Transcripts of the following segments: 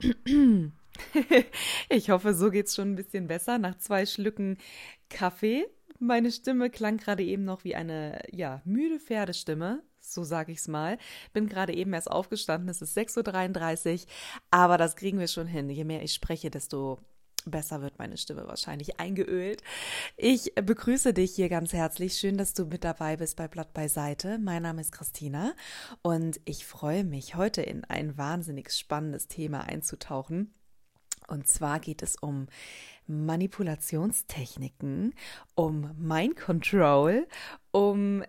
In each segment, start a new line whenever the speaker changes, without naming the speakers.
Ich hoffe, so geht's schon ein bisschen besser nach zwei Schlücken Kaffee. Meine Stimme klang gerade eben noch wie eine, ja, müde Pferdestimme. So sage ich's mal. Bin gerade eben erst aufgestanden. Es ist 6.33 Uhr. Aber das kriegen wir schon hin. Je mehr ich spreche, desto besser wird meine Stimme wahrscheinlich eingeölt. Ich begrüße dich hier ganz herzlich. Schön, dass du mit dabei bist bei Blatt beiseite. Mein Name ist Christina und ich freue mich, heute in ein wahnsinnig spannendes Thema einzutauchen. Und zwar geht es um Manipulationstechniken, um Mind Control, um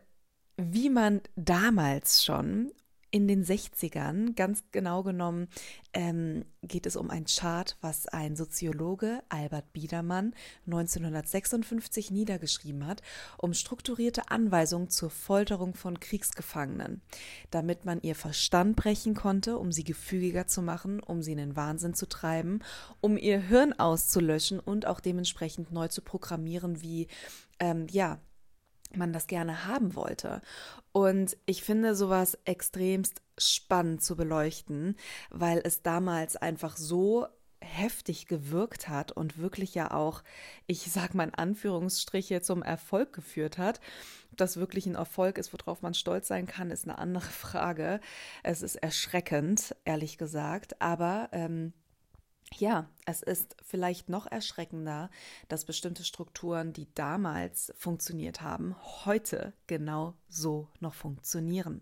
wie man damals schon in den 60ern, ganz genau genommen, ähm, geht es um ein Chart, was ein Soziologe, Albert Biedermann, 1956 niedergeschrieben hat, um strukturierte Anweisungen zur Folterung von Kriegsgefangenen, damit man ihr Verstand brechen konnte, um sie gefügiger zu machen, um sie in den Wahnsinn zu treiben, um ihr Hirn auszulöschen und auch dementsprechend neu zu programmieren, wie ähm, ja, man das gerne haben wollte. Und ich finde sowas extremst spannend zu beleuchten, weil es damals einfach so heftig gewirkt hat und wirklich ja auch, ich sag mal in Anführungsstriche, zum Erfolg geführt hat. Ob das wirklich ein Erfolg ist, worauf man stolz sein kann, ist eine andere Frage. Es ist erschreckend, ehrlich gesagt, aber ähm, ja, es ist vielleicht noch erschreckender, dass bestimmte Strukturen, die damals funktioniert haben, heute genau so noch funktionieren.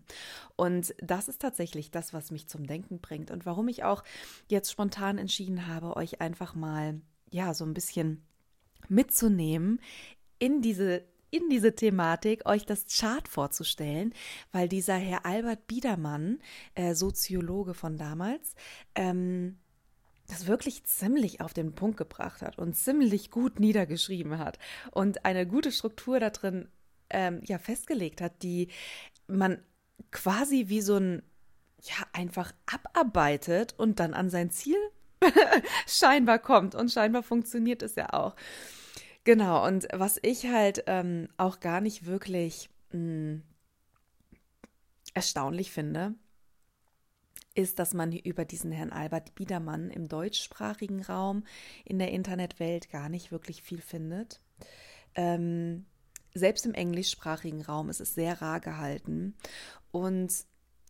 Und das ist tatsächlich das, was mich zum Denken bringt und warum ich auch jetzt spontan entschieden habe, euch einfach mal, ja, so ein bisschen mitzunehmen in diese in diese Thematik, euch das Chart vorzustellen, weil dieser Herr Albert Biedermann, äh, Soziologe von damals, ähm, das wirklich ziemlich auf den Punkt gebracht hat und ziemlich gut niedergeschrieben hat und eine gute Struktur da drin ähm, ja festgelegt hat, die man quasi wie so ein ja einfach abarbeitet und dann an sein Ziel scheinbar kommt und scheinbar funktioniert es ja auch. Genau, und was ich halt ähm, auch gar nicht wirklich mh, hm, erstaunlich finde, ist, dass man über diesen Herrn Albert Biedermann im deutschsprachigen Raum in der Internetwelt gar nicht wirklich viel findet. Ähm, selbst im englischsprachigen Raum ist es sehr rar gehalten. Und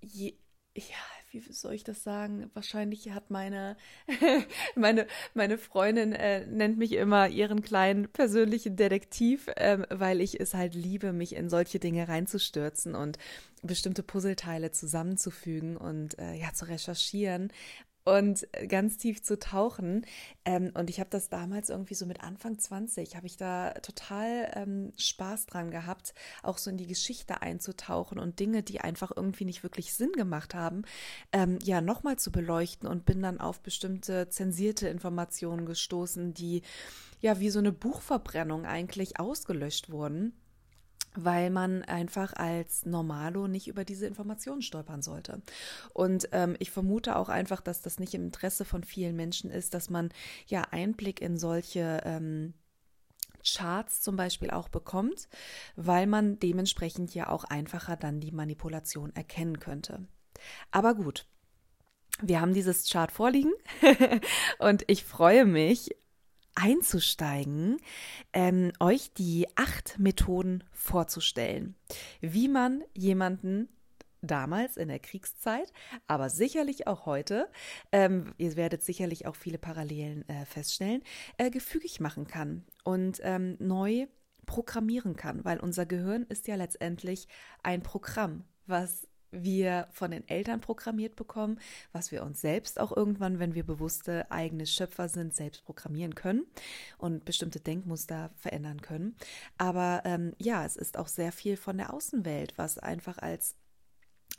je, ja, wie soll ich das sagen? Wahrscheinlich hat meine, meine, meine Freundin äh, nennt mich immer ihren kleinen persönlichen Detektiv, ähm, weil ich es halt liebe, mich in solche Dinge reinzustürzen und bestimmte Puzzleteile zusammenzufügen und äh, ja zu recherchieren und ganz tief zu tauchen. Ähm, und ich habe das damals irgendwie so mit Anfang 20, habe ich da total ähm, Spaß dran gehabt, auch so in die Geschichte einzutauchen und Dinge, die einfach irgendwie nicht wirklich Sinn gemacht haben, ähm, ja, nochmal zu beleuchten und bin dann auf bestimmte zensierte Informationen gestoßen, die ja wie so eine Buchverbrennung eigentlich ausgelöscht wurden weil man einfach als Normalo nicht über diese Informationen stolpern sollte. Und ähm, ich vermute auch einfach, dass das nicht im Interesse von vielen Menschen ist, dass man ja Einblick in solche ähm, Charts zum Beispiel auch bekommt, weil man dementsprechend ja auch einfacher dann die Manipulation erkennen könnte. Aber gut, wir haben dieses Chart vorliegen und ich freue mich einzusteigen, ähm, euch die acht Methoden vorzustellen, wie man jemanden damals in der Kriegszeit, aber sicherlich auch heute, ähm, ihr werdet sicherlich auch viele Parallelen äh, feststellen, äh, gefügig machen kann und ähm, neu programmieren kann, weil unser Gehirn ist ja letztendlich ein Programm, was wir von den Eltern programmiert bekommen, was wir uns selbst auch irgendwann, wenn wir bewusste eigene Schöpfer sind, selbst programmieren können und bestimmte Denkmuster verändern können. Aber ähm, ja, es ist auch sehr viel von der Außenwelt, was einfach als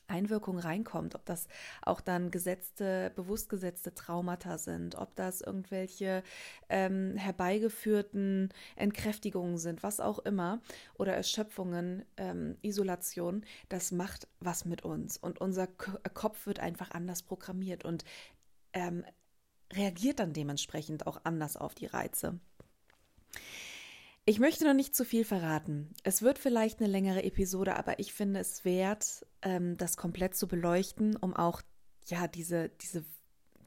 Einwirkung reinkommt, ob das auch dann gesetzte, bewusst gesetzte Traumata sind, ob das irgendwelche ähm, herbeigeführten Entkräftigungen sind, was auch immer, oder Erschöpfungen, ähm, Isolation, das macht was mit uns und unser K Kopf wird einfach anders programmiert und ähm, reagiert dann dementsprechend auch anders auf die Reize. Ich möchte noch nicht zu viel verraten. Es wird vielleicht eine längere Episode, aber ich finde es wert, ähm, das komplett zu beleuchten, um auch ja diese, diese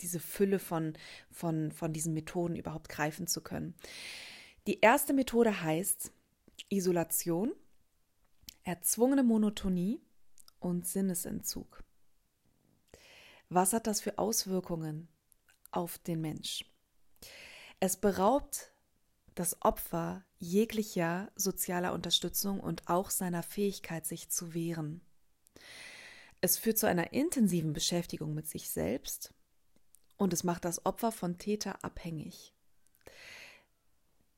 diese Fülle von, von, von diesen Methoden überhaupt greifen zu können. Die erste Methode heißt Isolation, erzwungene Monotonie und Sinnesentzug. Was hat das für Auswirkungen auf den Mensch? Es beraubt das Opfer jeglicher sozialer Unterstützung und auch seiner Fähigkeit, sich zu wehren. Es führt zu einer intensiven Beschäftigung mit sich selbst und es macht das Opfer von Täter abhängig.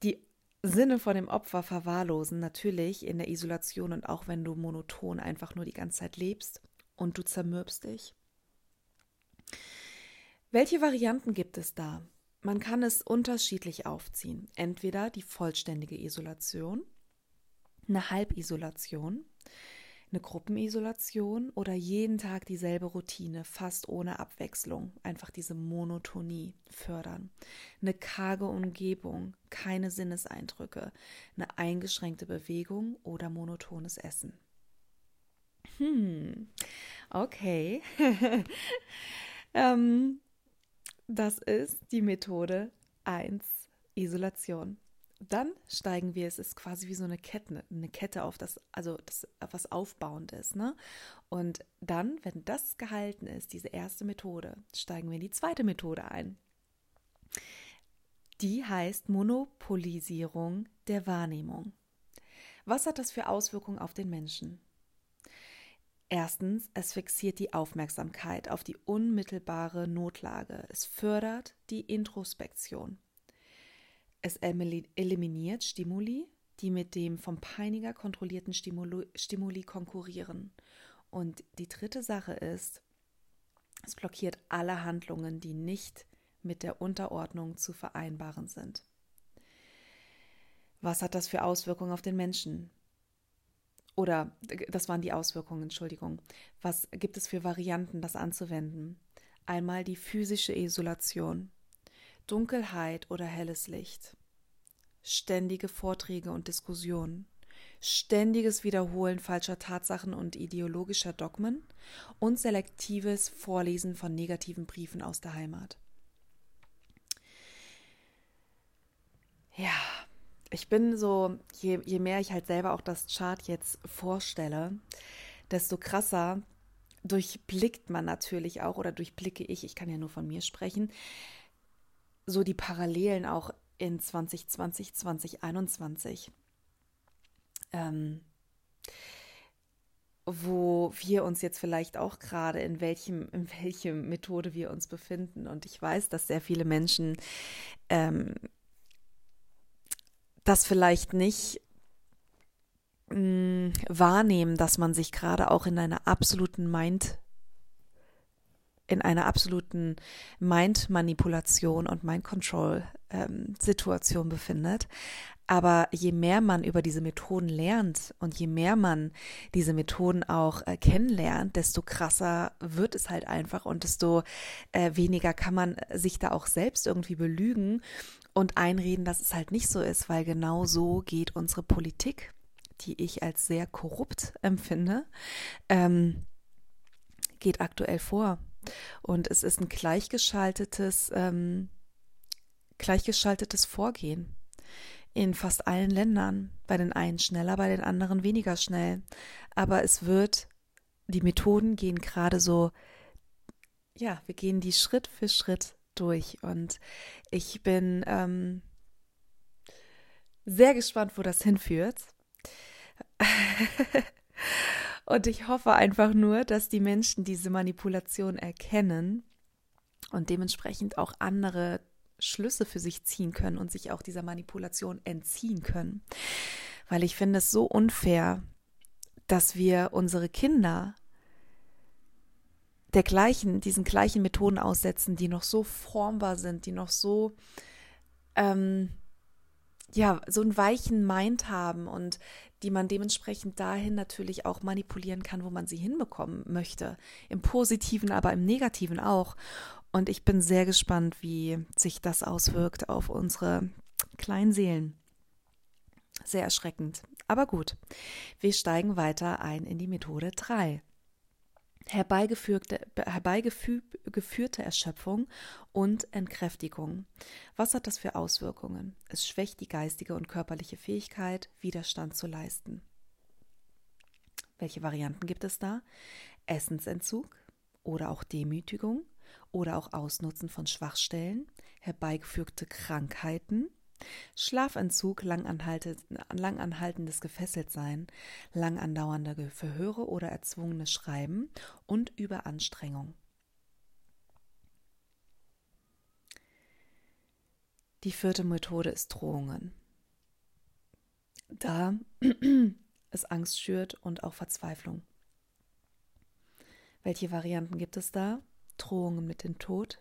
Die Sinne von dem Opfer verwahrlosen natürlich in der Isolation und auch wenn du monoton einfach nur die ganze Zeit lebst und du zermürbst dich. Welche Varianten gibt es da? Man kann es unterschiedlich aufziehen. Entweder die vollständige Isolation, eine Halbisolation, eine Gruppenisolation oder jeden Tag dieselbe Routine, fast ohne Abwechslung, einfach diese Monotonie fördern. Eine karge Umgebung, keine Sinneseindrücke, eine eingeschränkte Bewegung oder monotones Essen. Hm, okay. ähm, das ist die Methode 1, Isolation dann steigen wir, es ist quasi wie so eine Kette, eine Kette auf das, also das, was aufbauend ist, ne? Und dann, wenn das gehalten ist, diese erste Methode, steigen wir in die zweite Methode ein. Die heißt Monopolisierung der Wahrnehmung. Was hat das für Auswirkungen auf den Menschen? Erstens, es fixiert die Aufmerksamkeit auf die unmittelbare Notlage. Es fördert die Introspektion. Es eliminiert Stimuli, die mit dem vom Peiniger kontrollierten Stimuli, konkurrieren. Und die dritte Sache ist, es blockiert alle Handlungen, die nicht mit der Unterordnung zu vereinbaren sind. Was hat das für Auswirkungen auf den Menschen? Oder das waren die Auswirkungen, Entschuldigung. Was gibt es für Varianten, das anzuwenden? Einmal die physische Isolation. Dunkelheit oder helles Licht, ständige Vorträge und Diskussionen, ständiges Wiederholen falscher Tatsachen und ideologischer Dogmen und selektives Vorlesen von negativen Briefen aus der Heimat. Ja, ich bin so, je, je mehr ich halt selber auch das Chart jetzt vorstelle, desto krasser durchblickt man natürlich auch oder durchblicke ich, ich kann ja nur von mir sprechen, so die Parallelen auch in 2020, 2021. Ähm, wo wir uns jetzt vielleicht auch gerade in welchem, in welche Methode wir uns befinden. Und ich weiß, dass sehr viele Menschen ähm, das vielleicht nicht mh, mm, wahrnehmen, dass man sich gerade auch in einer absoluten Mind in einer absoluten Mind-Manipulation und Mind-Control-Situation ähm, befindet. Aber je mehr man über diese Methoden lernt und je mehr man diese Methoden auch äh, kennenlernt, desto krasser wird es halt einfach und desto äh, weniger kann man sich da auch selbst irgendwie belügen und einreden, dass es halt nicht so ist, weil genau so geht unsere Politik, die ich als sehr korrupt empfinde, ähm, geht aktuell vor. Und es ist ein gleichgeschaltetes, ähm, gleichgeschaltetes Vorgehen in fast allen Ländern. Bei den einen schneller, bei den anderen weniger schnell. Aber es wird, die Methoden gehen gerade so, ja, wir gehen die Schritt für Schritt durch. Und ich bin ähm, sehr gespannt, wo das hinführt. Und ich hoffe einfach nur, dass die Menschen diese Manipulation erkennen und dementsprechend auch andere Schlüsse für sich ziehen können und sich auch dieser Manipulation entziehen können. Weil ich finde es so unfair, dass wir unsere Kinder der gleichen, diesen gleichen Methoden aussetzen, die noch so formbar sind, die noch so ähm, ja, so einen weichen Mind haben und die man dementsprechend dahin natürlich auch manipulieren kann, wo man sie hinbekommen möchte. Im Positiven, aber im Negativen auch. Und ich bin sehr gespannt, wie sich das auswirkt auf unsere kleinen Seelen. Sehr erschreckend. Aber gut, wir steigen weiter ein in die Methode 3. herbeigeführte, herbeigeführte Erschöpfung und Entkräftigung. Was hat das für Auswirkungen? Es schwächt die geistige und körperliche Fähigkeit, Widerstand zu leisten. Welche Varianten gibt es da? Essensentzug oder auch Demütigung oder auch Ausnutzen von Schwachstellen, herbeigeführte Krankheiten, Schlafentzug, langanhaltendes Gefesseltsein, lang andauernde Verhöre oder erzwungenes Schreiben und Überanstrengung. Die vierte Methode ist Drohungen. Da es Angst schürt und auch Verzweiflung. Welche Varianten gibt es da? Drohungen mit dem Tod,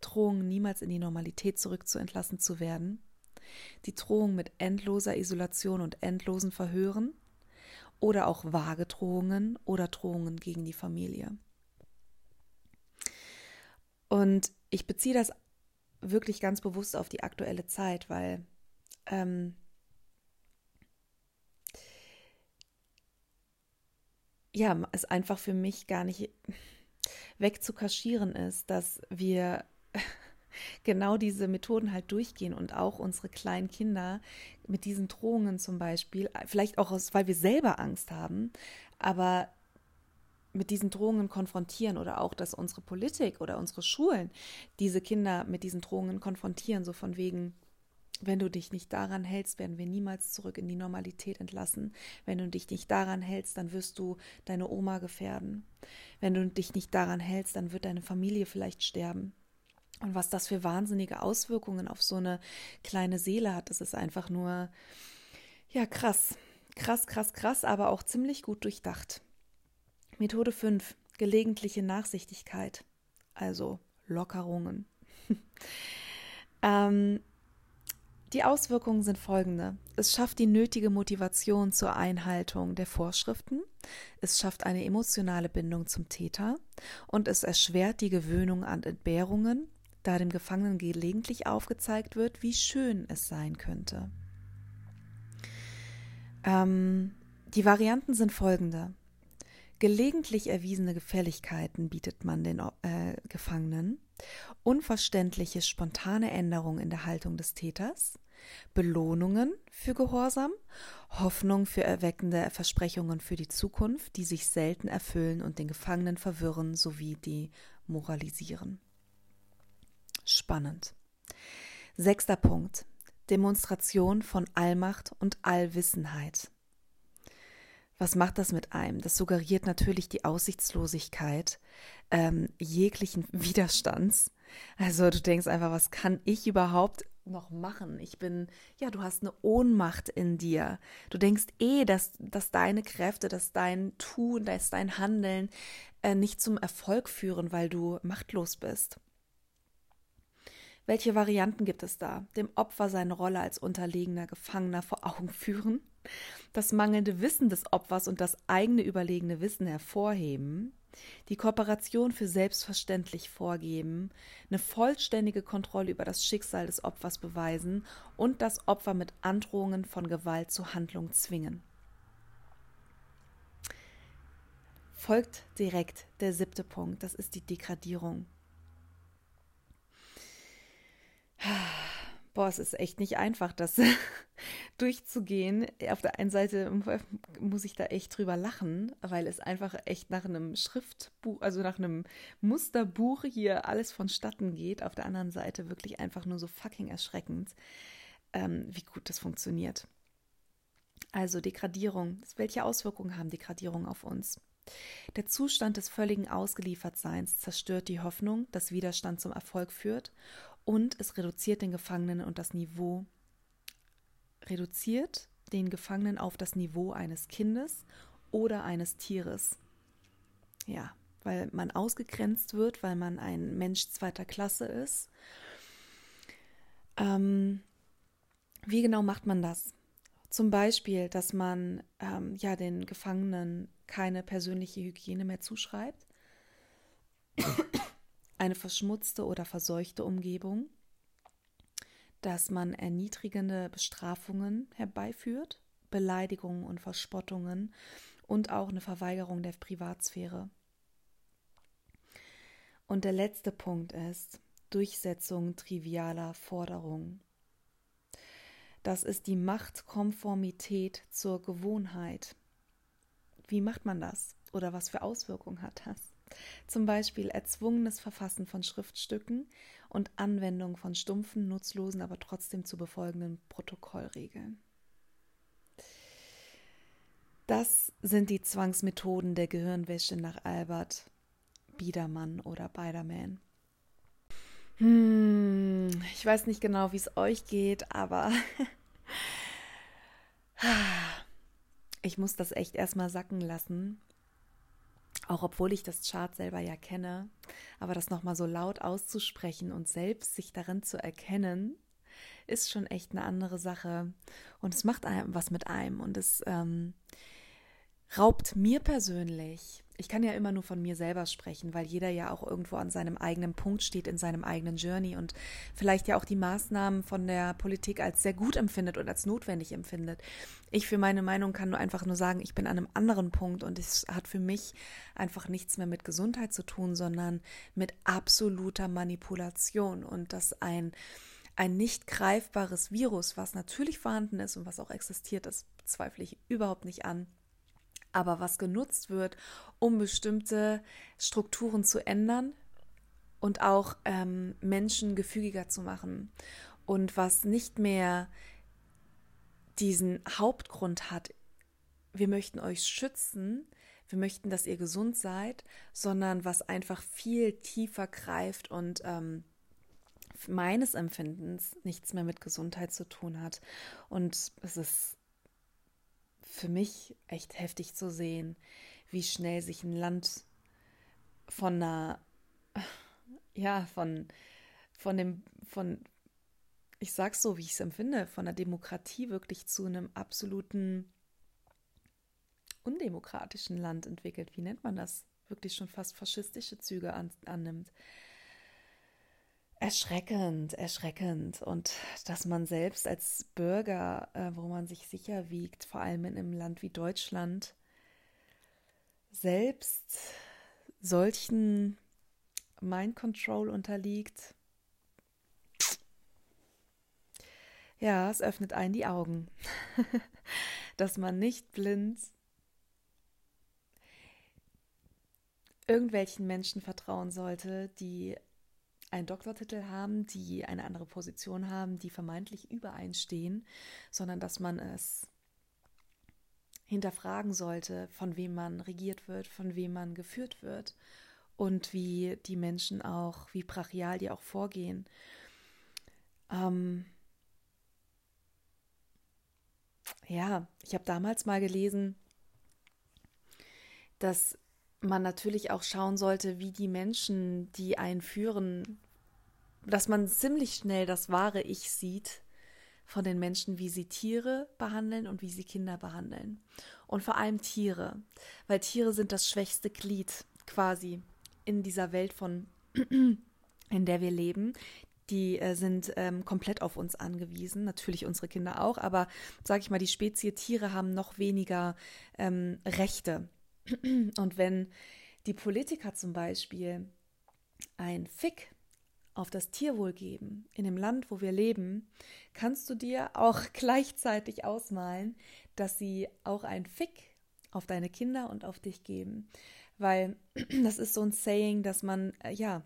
Drohung, niemals in die Normalität zurückzuentlassen zu werden, die Drohung mit endloser Isolation und endlosen Verhören oder auch vage Drohungen oder Drohungen gegen die Familie. Und ich beziehe das wirklich ganz bewusst auf die aktuelle Zeit, weil ähm, ja, es einfach für mich gar nicht wegzukaschieren ist, dass wir genau diese Methoden halt durchgehen und auch unsere kleinen Kinder mit diesen Drohungen zum Beispiel, vielleicht auch aus, weil wir selber Angst haben, aber mit diesen Drohungen konfrontieren oder auch, dass unsere Politik oder unsere Schulen diese Kinder mit diesen Drohungen konfrontieren, so von wegen, wenn du dich nicht daran hältst, werden wir niemals zurück in die Normalität entlassen. Wenn du dich nicht daran hältst, dann wirst du deine Oma gefährden. Wenn du dich nicht daran hältst, dann wird deine Familie vielleicht sterben. Und was das für wahnsinnige Auswirkungen auf so eine kleine Seele hat, das ist einfach nur, ja, krass. Krass, krass, krass, aber auch ziemlich gut durchdacht. Methode 5. Gelegentliche Nachsichtigkeit. Also Lockerungen. ähm, die Auswirkungen sind folgende. Es schafft die nötige Motivation zur Einhaltung der Vorschriften, es schafft eine emotionale Bindung zum Täter und es erschwert die Gewöhnung an Entbehrungen, da dem Gefangenen gelegentlich aufgezeigt wird, wie schön es sein könnte. Ähm, die Varianten sind folgende. Gelegentlich erwiesene Gefälligkeiten bietet man den äh, Gefangenen, unverständliche spontane Änderungen in der Haltung des Täters, Belohnungen für Gehorsam, Hoffnung für erweckende Versprechungen für die Zukunft, die sich selten erfüllen und den Gefangenen verwirren sowie demoralisieren. Spannend. Sechster Punkt. Demonstration von Allmacht und Allwissenheit. Was macht das mit einem? Das suggeriert natürlich die Aussichtslosigkeit ähm, jeglichen Widerstands. Also du denkst einfach, was kann ich überhaupt noch machen? Ich bin, ja, du hast eine Ohnmacht in dir. Du denkst eh, dass, dass deine Kräfte, dass dein Tun, dass dein Handeln äh, nicht zum Erfolg führen, weil du machtlos bist. Welche Varianten gibt es da? Dem Opfer seine Rolle als unterlegener Gefangener vor Augen führen, das mangelnde Wissen des Opfers und das eigene überlegene Wissen hervorheben, die Kooperation für selbstverständlich vorgeben, eine vollständige Kontrolle über das Schicksal des Opfers beweisen und das Opfer mit Androhungen von Gewalt zur Handlung zwingen. Folgt direkt der siebte Punkt, das ist die Degradierung. Boah, es ist echt nicht einfach, das durchzugehen. Auf der einen Seite muss ich da echt drüber lachen, weil es einfach echt nach einem Schriftbuch, also nach einem Musterbuch hier alles vonstatten geht. Auf der anderen Seite wirklich einfach nur so fucking erschreckend, ähm, wie gut das funktioniert. Also Degradierung. Welche Auswirkungen haben Degradierung auf uns? Der Zustand des völligen Ausgeliefertseins zerstört die Hoffnung, dass Widerstand zum Erfolg führt und es reduziert den Gefangenen und das Niveau, reduziert den Gefangenen auf das Niveau eines Kindes oder eines Tieres. Ja, weil man ausgegrenzt wird, weil man ein Mensch zweiter Klasse ist. Ähm, wie genau macht man das? Zum Beispiel, dass man ähm, ja den Gefangenen keine persönliche Hygiene mehr zuschreibt, eine verschmutzte oder verseuchte Umgebung, dass man erniedrigende Bestrafungen herbeiführt, Beleidigungen und Verspottungen und auch eine Verweigerung der Privatsphäre. Und der letzte Punkt ist Durchsetzung trivialer Forderungen. Das ist die Machtkonformität zur Gewohnheit. Wie macht man das? Oder was für Auswirkungen hat das? Zum Beispiel erzwungenes Verfassen von Schriftstücken und Anwendung von stumpfen, nutzlosen, aber trotzdem zu befolgenden Protokollregeln. Das sind die Zwangsmethoden der Gehirnwäsche nach Albert Biedermann oder Biederman. Hm, ich weiß nicht genau, wie es euch geht, aber ich muss das echt erstmal sacken lassen. Auch obwohl ich das Chart selber ja kenne, aber das nochmal so laut auszusprechen und selbst sich darin zu erkennen, ist schon echt eine andere Sache. Und es macht einem was mit einem und es ähm, raubt mir persönlich ich kann ja immer nur von mir selber sprechen, weil jeder ja auch irgendwo an seinem eigenen Punkt steht, in seinem eigenen Journey und vielleicht ja auch die Maßnahmen von der Politik als sehr gut empfindet und als notwendig empfindet. Ich für meine Meinung kann nur einfach nur sagen, ich bin an einem anderen Punkt und es hat für mich einfach nichts mehr mit Gesundheit zu tun, sondern mit absoluter Manipulation und dass ein ein nicht greifbares Virus, was natürlich vorhanden ist und was auch existiert, das zweifle ich überhaupt nicht an, aber was genutzt wird, um bestimmte Strukturen zu ändern und auch ähm, Menschen gefügiger zu machen und was nicht mehr diesen Hauptgrund hat, wir möchten euch schützen, wir möchten, dass ihr gesund seid, sondern was einfach viel tiefer greift und ähm, meines Empfindens nichts mehr mit Gesundheit zu tun hat. Und es ist für mich echt heftig zu sehen, wie schnell sich ein Land von einer, ja, von, von dem, von, ich sag's so, wie ich es empfinde, von einer Demokratie wirklich zu einem absoluten undemokratischen Land entwickelt. Wie nennt man das? Wirklich schon fast faschistische Züge an, annimmt erschreckend, erschreckend. Und dass man selbst als Bürger, äh, wo man sich sicher wiegt, vor allem in einem Land wie Deutschland, selbst solchen Mind Control unterliegt. Ja, es öffnet einen die Augen, dass man nicht blind irgendwelchen Menschen vertrauen sollte, die einen Doktortitel haben, die eine andere Position haben, die vermeintlich übereinstehen, sondern dass man es hinterfragen sollte, von wem man regiert wird, von wem man geführt wird und wie die Menschen auch, wie brachial die auch vorgehen. Ähm ja, ich habe damals mal gelesen, dass man natürlich auch schauen sollte, wie die Menschen, die einen führen, dass man ziemlich schnell das wahre Ich sieht von den Menschen, wie sie Tiere behandeln und wie sie Kinder behandeln. Und vor allem Tiere, weil Tiere sind das schwächste Glied quasi in dieser Welt von, in der wir leben. Die äh, sind ähm, komplett auf uns angewiesen, natürlich unsere Kinder auch, aber sage ich mal, die Spezie Tiere haben noch weniger ähm, Rechte und wenn die Politiker zum Beispiel ein Fick auf das Tierwohl geben in dem Land, wo wir leben, kannst du dir auch gleichzeitig ausmalen, dass sie auch ein Fick auf deine Kinder und auf dich geben. Weil das ist so ein Saying, dass man, äh, ja,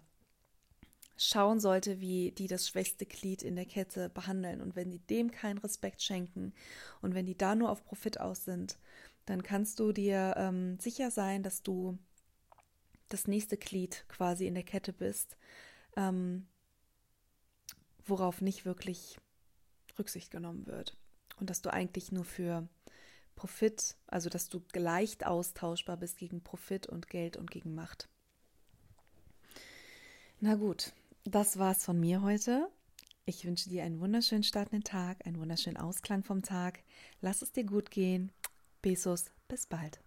schauen sollte, wie die das schwächste Glied in der Kette behandeln. Und wenn die dem keinen Respekt schenken und wenn die da nur auf Profit aus sind, dann kannst du dir ähm, sicher sein, dass du das nächste Glied quasi in der Kette bist, ähm, worauf nicht wirklich Rücksicht genommen wird. Und dass du eigentlich nur für Profit, also dass du leicht austauschbar bist gegen Profit und Geld und gegen Macht. Na gut, das war's von mir heute. Ich wünsche dir einen wunderschönen Start in den Tag, einen wunderschönen Ausklang vom Tag. Lass es dir gut gehen. Besos, bis bald.